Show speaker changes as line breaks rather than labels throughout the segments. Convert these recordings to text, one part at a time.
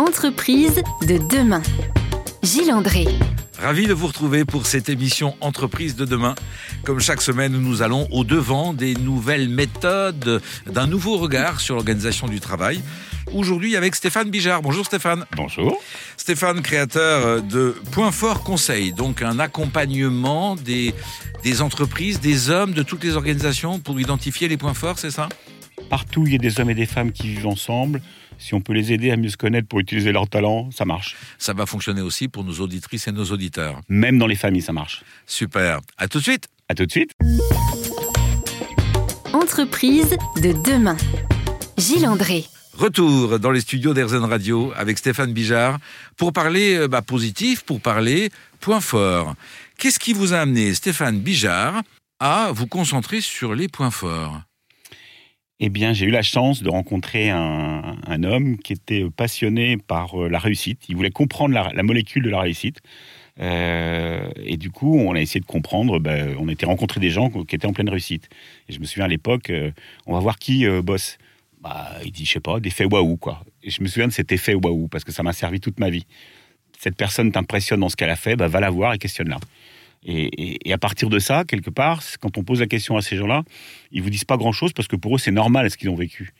Entreprise de demain. Gilles André.
Ravi de vous retrouver pour cette émission Entreprise de demain. Comme chaque semaine, nous allons au devant des nouvelles méthodes, d'un nouveau regard sur l'organisation du travail. Aujourd'hui avec Stéphane Bijard. Bonjour Stéphane.
Bonjour.
Stéphane, créateur de Point Fort Conseil, donc un accompagnement des, des entreprises, des hommes, de toutes les organisations pour identifier les points forts, c'est ça?
Partout, il y a des hommes et des femmes qui vivent ensemble. Si on peut les aider à mieux se connaître pour utiliser leur talent, ça marche.
Ça va fonctionner aussi pour nos auditrices et nos auditeurs.
Même dans les familles, ça marche.
Super. À tout de suite.
À tout de suite.
Entreprise de demain. Gilles André.
Retour dans les studios d'Airzen Radio avec Stéphane Bijard pour parler euh, bah, positif, pour parler point fort. Qu'est-ce qui vous a amené, Stéphane Bijard, à vous concentrer sur les points forts?
Eh bien, j'ai eu la chance de rencontrer un, homme qui était passionné par euh, la réussite. Il voulait comprendre la, molécule de la réussite. Euh, et du coup, on a essayé de comprendre. Ben, on était rencontré des gens qui étaient en pleine réussite. Et je me souviens à l'époque, euh, on va voir qui bosse. Bah, il dit, je sais pas, des faits waouh, quoi. Et je me souviens de cet effet waouh, parce que ça m'a servi toute ma vie. Cette personne t'impressionne dans ce qu'elle a fait, bah, va la voir et questionne-la. Et, à partir de ça, quelque part, quand on pose la question à ces gens-là, ils vous disent pas grand-chose parce que pour eux, c'est normal ce qu'ils ont vécu.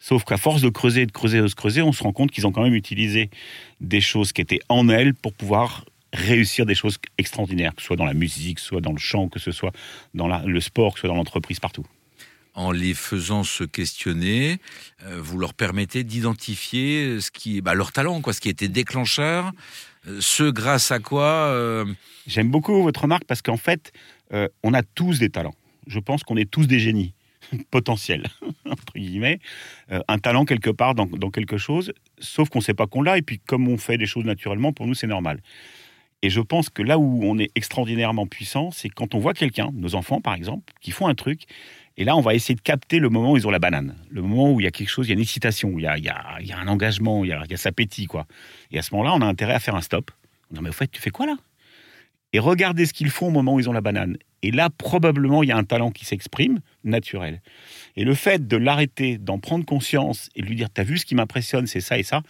Sauf qu'à force de creuser, de creuser, de se creuser, on se rend compte qu'ils ont quand même utilisé des choses qui étaient en elles pour pouvoir réussir des choses extraordinaires, que ce soit dans la musique, que ce soit dans le chant, que ce soit dans le sport, que ce soit dans l'entreprise, partout
en les faisant se questionner, euh, vous leur permettez d'identifier ce qui, bah, leur talent, quoi, ce qui était déclencheur, euh, ce grâce à quoi. Euh...
J'aime beaucoup votre remarque parce qu'en fait, on a tous des talents. Je pense qu'on est tous des génies potentiels entre guillemets, un talent quelque part dans, dans quelque chose, sauf qu'on ne sait pas qu'on l'a et puis comme on fait des choses naturellement, pour nous c'est normal. Et je pense que là où on est extraordinairement puissant, c'est quand on voit quelqu'un, nos enfants par exemple, qui font un truc et là, on va essayer de capter le moment où ils ont la banane, le moment où il y a quelque chose, il y a une excitation, il y a, un engagement, il y a, il y quoi. Et à ce moment-là, on a intérêt à faire un stop. Non, mais au fait, tu fais quoi là? Et regardez ce qu'ils font au moment où ils ont la banane. Et là, probablement, il y a un talent qui s'exprime, naturel. Et le fait de l'arrêter, d'en prendre conscience et de lui dire, t'as vu ce qui m'impressionne, c'est ça et ça,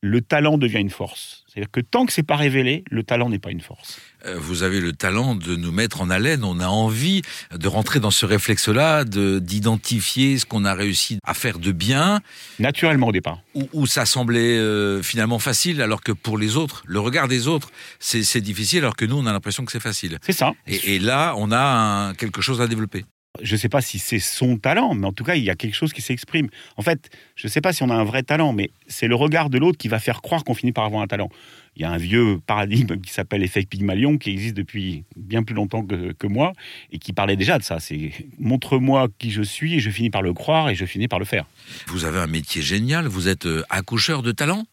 le talent devient une force. C'est-à-dire que tant que c'est pas révélé, le talent n'est pas une force.
Euh, vous avez le talent de nous mettre en haleine. On a envie de rentrer dans ce réflexe-là, de d'identifier ce qu'on a réussi à faire de bien.
Naturellement au départ.
Où, où ça semblait euh, finalement facile, alors que pour les autres, le regard des autres, c'est difficile, alors que nous, on a l'impression que c'est facile.
C'est ça.
Et, et, là, on a un, quelque chose à développer
je ne sais pas si c'est son talent, mais en tout cas, il y a quelque chose qui s'exprime. En fait, je ne sais pas si on a un vrai talent, mais c'est le regard de l'autre qui va faire croire qu'on finit par avoir un talent. Il y a un vieux paradigme qui s'appelle l'effet Pygmalion, qui existe depuis bien plus longtemps que, que, moi, et qui parlait déjà de ça. C'est montre-moi qui je suis, et je finis par le croire, et je finis par le faire.
Vous avez un métier génial, vous êtes accoucheur de talent?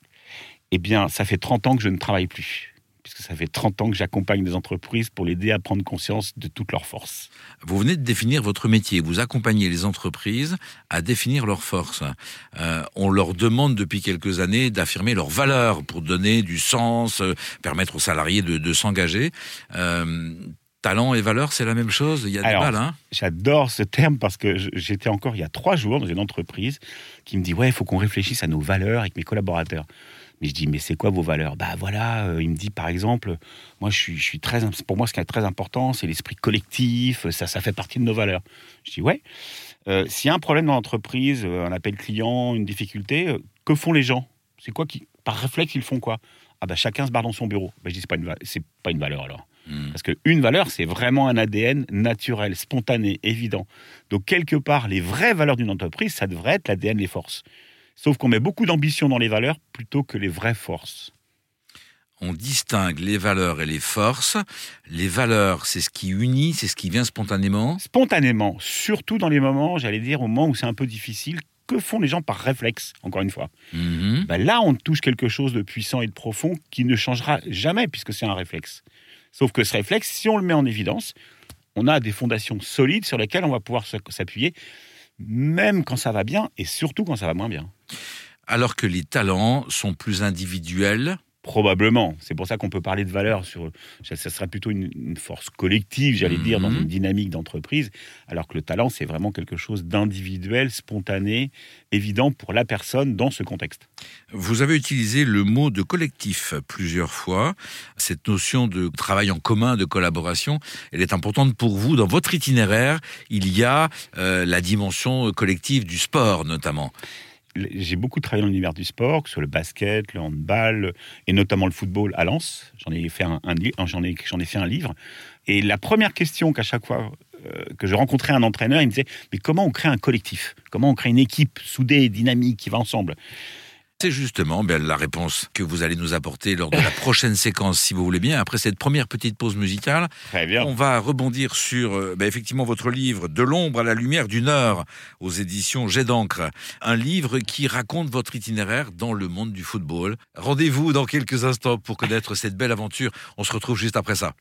Eh bien, ça fait 30 ans que je ne travaille plus puisque ça fait 30 ans que j'accompagne des entreprises pour l'aider à prendre conscience de toutes leurs forces.
Vous venez de définir votre métier, vous accompagnez les entreprises à définir leurs forces. Euh, on leur demande depuis quelques années d'affirmer leurs valeurs pour donner du sens, euh, permettre aux salariés de, de s'engager. Euh, talent et valeur, c'est la même chose? Il y a
Alors,
des balles, hein?
J'adore ce terme parce que j'étais encore il y a trois jours dans une entreprise qui me dit Ouais, il faut qu'on réfléchisse à nos valeurs avec mes collaborateurs. Mais je dis, mais c'est quoi vos valeurs? Bah voilà, euh, il me dit par exemple, moi je suis, je suis très, pour moi ce qui est très important, c'est l'esprit collectif, ça, ça fait partie de nos valeurs. Je dis, ouais. Euh, S'il y a un problème dans l'entreprise, un appel client, une difficulté, euh, que font les gens? C'est quoi qui, par réflexe, ils font quoi? Ah bah chacun se barre dans son bureau. Bah, je dis, c'est pas une, c'est pas une valeur alors. Mmh. Parce qu'une valeur, c'est vraiment un ADN naturel, spontané, évident. Donc, quelque part, les vraies valeurs d'une entreprise, ça devrait être l'ADN, les forces. Sauf qu'on met beaucoup d'ambition dans les valeurs plutôt que les vraies forces.
On distingue les valeurs et les forces. Les valeurs, c'est ce qui unit, c'est ce qui vient spontanément.
Spontanément, surtout dans les moments, j'allais dire, au moment où c'est un peu difficile. Que font les gens par réflexe, encore une fois
mmh.
ben Là, on touche quelque chose de puissant et de profond qui ne changera jamais puisque c'est un réflexe. Sauf que ce réflexe, si on le met en évidence, on a des fondations solides sur lesquelles on va pouvoir s'appuyer même quand ça va bien et surtout quand ça va moins bien.
Alors que les talents sont plus individuels,
Probablement. C'est pour ça qu'on peut parler de valeur sur. Ça, plutôt une, une force collective, j'allais dire, dans
Mhm.
une dynamique d'entreprise, alors que le talent, c'est vraiment quelque chose d'individuel, spontané, évident pour la personne dans ce contexte.
Vous avez utilisé le mot de collectif plusieurs fois. Cette notion de travail en commun, de collaboration, elle est importante pour vous. Dans votre itinéraire, il y a euh, la dimension collective du sport notamment.
J'ai beaucoup travaillé dans l'univers du sport, que ce soit le basket, le handball, et notamment le football à Lens. J'en ai fait un, un livre. Et la première question qu'à chaque fois euh, que je rencontrais un entraîneur, il me disait mais comment on crée un collectif? Comment on crée une équipe soudée, dynamique, qui va ensemble?
C'est justement ben, la réponse que vous allez nous apporter lors de la prochaine séquence, si vous voulez bien. Après cette première petite pause musicale,
Très bien.
on va rebondir sur euh, ben, effectivement votre livre De l'ombre à la lumière du Nord aux éditions Jet d'encre. Un livre qui raconte votre itinéraire dans le monde du football. Rendez-vous dans quelques instants pour connaître cette belle aventure. On se retrouve juste après ça.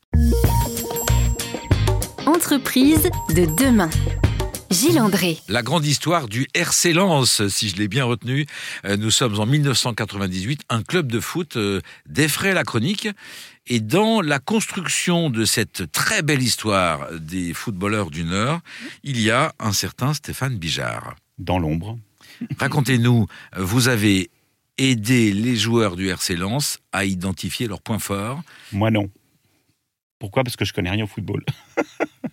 Entreprise de demain. Gilles André.
La grande histoire du RC Lens, si je l'ai bien retenu. Euh, Nous sommes en 1998, un club de foot euh, défraie la chronique. Et dans la construction de cette très belle histoire des footballeurs du Nord, il y a un certain Stéphane Bijard.
Dans l'ombre.
Racontez-nous, vous avez aidé les joueurs du RC Lens à identifier leurs points forts.
Moi, non. Pourquoi? Parce que je connais rien au football.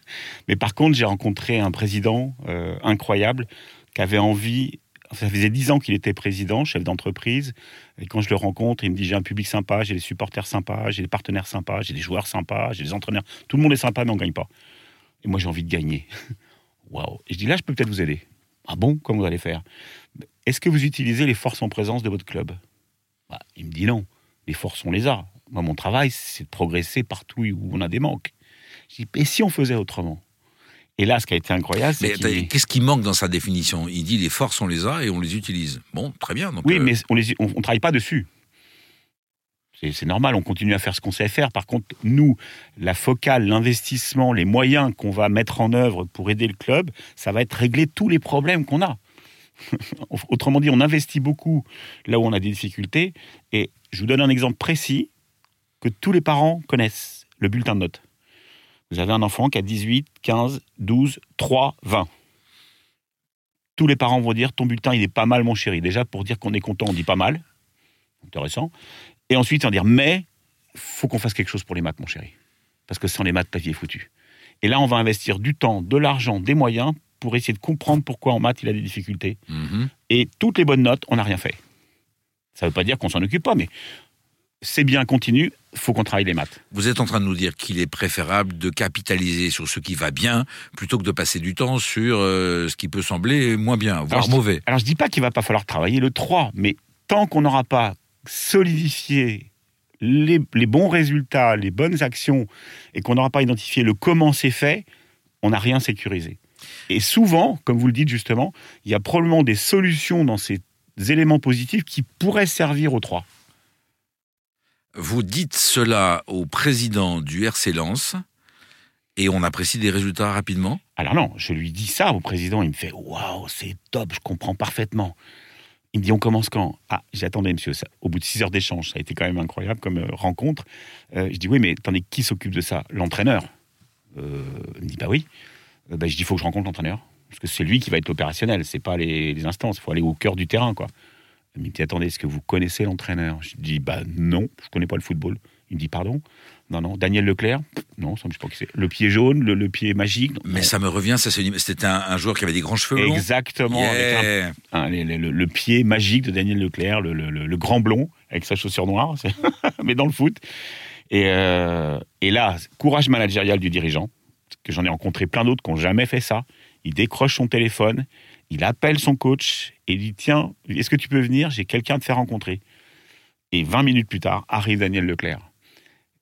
Mais par contre, j'ai rencontré un président euh, incroyable qui avait envie. Ça faisait dix ans qu'il était président, chef d'entreprise. Et quand je le rencontre, il me dit j'ai un public sympa, j'ai des supporters sympas, j'ai des partenaires sympas, j'ai des joueurs sympas, j'ai des entraîneurs. Tout le monde est sympa, mais on gagne pas. Et moi, j'ai envie de gagner. Waouh Et je dis là, je peux peut-être vous aider. Ah bon? Comment vous allez faire? Est-ce que vous utilisez les forces en présence de votre club? Bah, Il me dit non. Les forces, on les a. Moi, mon travail, c'est de progresser partout où on a des manques. Dis, et si on faisait autrement? Et là, ce qui a été incroyable, c'est
Mais
qu'il-
qu'est-ce qui manque dans sa définition? Il dit les forces, on les a et on les utilise. Bon, très bien. Donc,
Oui,
euh,
mais on ne on, on travaille pas dessus. C'est c'est normal, on continue à faire ce qu'on sait faire. Par contre, nous, la focale, l'investissement, les moyens qu'on va mettre en œuvre pour aider le club, ça va être régler tous les problèmes qu'on a. Autrement dit, on investit beaucoup là où on a des difficultés. Et je vous donne un exemple précis que tous les parents connaissent, le bulletin de notes. Vous avez un enfant qui a 18, 15, 12, 3, 20. Tous les parents vont dire ton bulletin il est pas mal mon chéri. Déjà pour dire qu'on est content, on dit pas mal. Intéressant. Et ensuite on va dire mais faut qu'on fasse quelque chose pour les maths mon chéri. Parce que sans les maths ta vie est foutue. Et là on va investir du temps, de l'argent, des moyens pour essayer de comprendre pourquoi en maths il a des difficultés.
mhm.
Et toutes les bonnes notes, on n'a rien fait. Ça ne veut pas dire qu'on s'en occupe pas, mais c'est bien, continue, faut qu'on travaille les maths.
Vous êtes en train de nous dire qu'il est préférable de capitaliser sur ce qui va bien plutôt que de passer du temps sur euh, ce qui peut sembler moins bien, voire
Alors, je dis-
mauvais.
Alors je dis pas qu'il va pas falloir travailler le 3, mais tant qu'on n'aura pas solidifié les, les bons résultats, les bonnes actions, et qu'on n'aura pas identifié le comment c'est fait, on n'a rien sécurisé. Et souvent, comme vous le dites justement, il y a probablement des solutions dans ces éléments positifs qui pourraient servir aux 3.
Vous dites cela au président du RC Lens et on apprécie des résultats rapidement.
Alors non, je lui dis ça au président, il me fait waouh, c'est top, je comprends parfaitement. Il me dit on commence quand? Ah, j'attendais monsieur, au bout de 6 heures d'échange, ça a été quand même incroyable comme euh, rencontre. Euh, je dis oui, mais attendez, qui s'occupe de ça? L'entraîneur. Euh, il me dit bah oui. Euh, bah, je dis il faut que je rencontre l'entraîneur parce que c'est lui qui va être opérationnel, c'est pas les, les instances, il faut aller au cœur du terrain quoi. Il me dit attendez, est-ce que vous connaissez l'entraîneur? Je dis bah non, je connais pas le football. Il me dit pardon? Non non, Daniel Leclerc? Non, ça me pas qui c'est. Le pied jaune, le, le pied magique?
Mais ça me revient, ça c'était un, un joueur qui avait des grands cheveux longs.
Exactement, avec un-
Yeah.
un- le, le- le pied magique de Daniel Leclerc, le, grand blond avec sa chaussure noire, mais dans le foot. Et, euh, et là, courage managérial du dirigeant, que j'en ai rencontré plein d'autres qui n'ont jamais fait ça. Il décroche son téléphone, il appelle son coach et dit Tiens, est-ce que tu peux venir? J'ai quelqu'un à te faire rencontrer. Et 20 minutes plus tard, arrive Daniel Leclerc.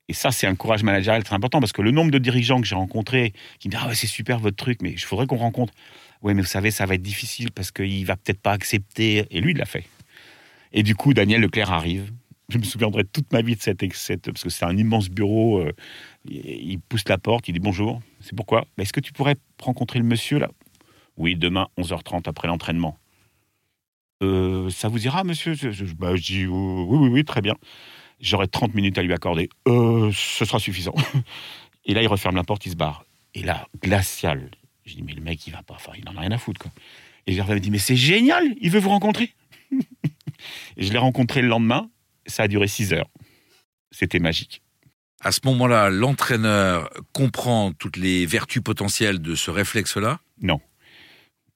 Et ça, c'est un courage managérial très important parce que le nombre de dirigeants que j'ai rencontrés qui me disent Ah ouais, c'est super votre truc, mais il faudrait qu'on rencontre. Oui, mais vous savez, ça va être difficile parce qu'il va peut-être pas accepter. Et lui, il l'a fait. Et du coup, Daniel Leclerc arrive. Je me souviendrai toute ma vie de cette, cette parce que c'est un immense bureau. euh, il pousse la porte, il dit bonjour. C'est pourquoi? Bah, Est-ce que tu pourrais rencontrer le monsieur là? Oui, demain 11h30 après l'entraînement. Euh, ça vous ira, monsieur? Je, je- bah, je dis oui, oui, oui, très bien. J'aurai 30 minutes à lui accorder. Euh, ce sera suffisant. Et là, il referme la porte, il se barre. Et là, glacial. Je dis, mais le mec, il va pas, enfin, il en a rien à foutre, quoi. Et Gervais me dit, mais c'est génial, il veut vous rencontrer. et je l'ai rencontré le lendemain, ça a duré 6 heures. C'était magique.
À ce moment-là, l'entraîneur comprend toutes les vertus potentielles de ce réflexe-là?
Non.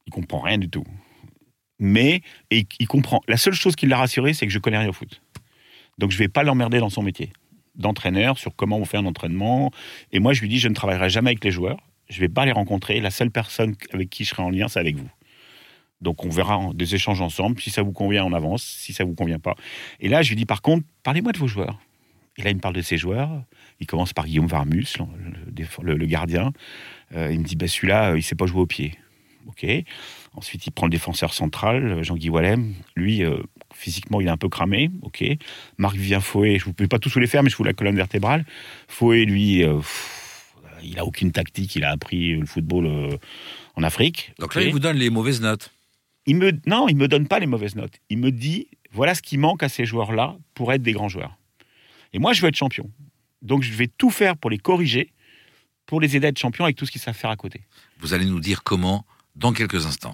Il comprend rien du tout. Mais, et il comprend. La seule chose qui l'a rassuré, c'est que je connais rien au foot. Donc je vais pas l'emmerder dans son métier d'entraîneur sur comment on fait un entraînement. Et moi, je lui dis, je ne travaillerai jamais avec les joueurs. Je vais pas les rencontrer. La seule personne avec qui je serai en lien, c'est avec vous. Donc on verra des échanges ensemble. Si ça vous convient, on avance. Si ça vous convient pas. Et là, je lui dis, par contre, parlez-moi de vos joueurs. Et là, il me parle de ses joueurs. Il commence par Guillaume Varmus, le, le, gardien. Euh, il me dit, bah, celui-là, euh, il sait pas jouer au pied. OK. Ensuite, il prend le défenseur central, Jean-Guy Wallem. Lui, euh, physiquement, il est un peu cramé. OK. Marc-Vivien Fouet, je ne peux pas tous vous les faire, mais je vous la colonne vertébrale. Fouet, lui, il a aucune tactique. Il a appris le football en Afrique.
Donc là, il vous donne les mauvaises notes.
Il me, non, il me donne pas les mauvaises notes. Il me dit, voilà ce qui manque à ces joueurs-là pour être des grands joueurs. Et moi, je veux être champion. Donc, je vais tout faire pour les corriger, pour les aider à être champions avec tout ce qu'ils savent faire à côté.
Vous allez nous dire comment dans quelques instants.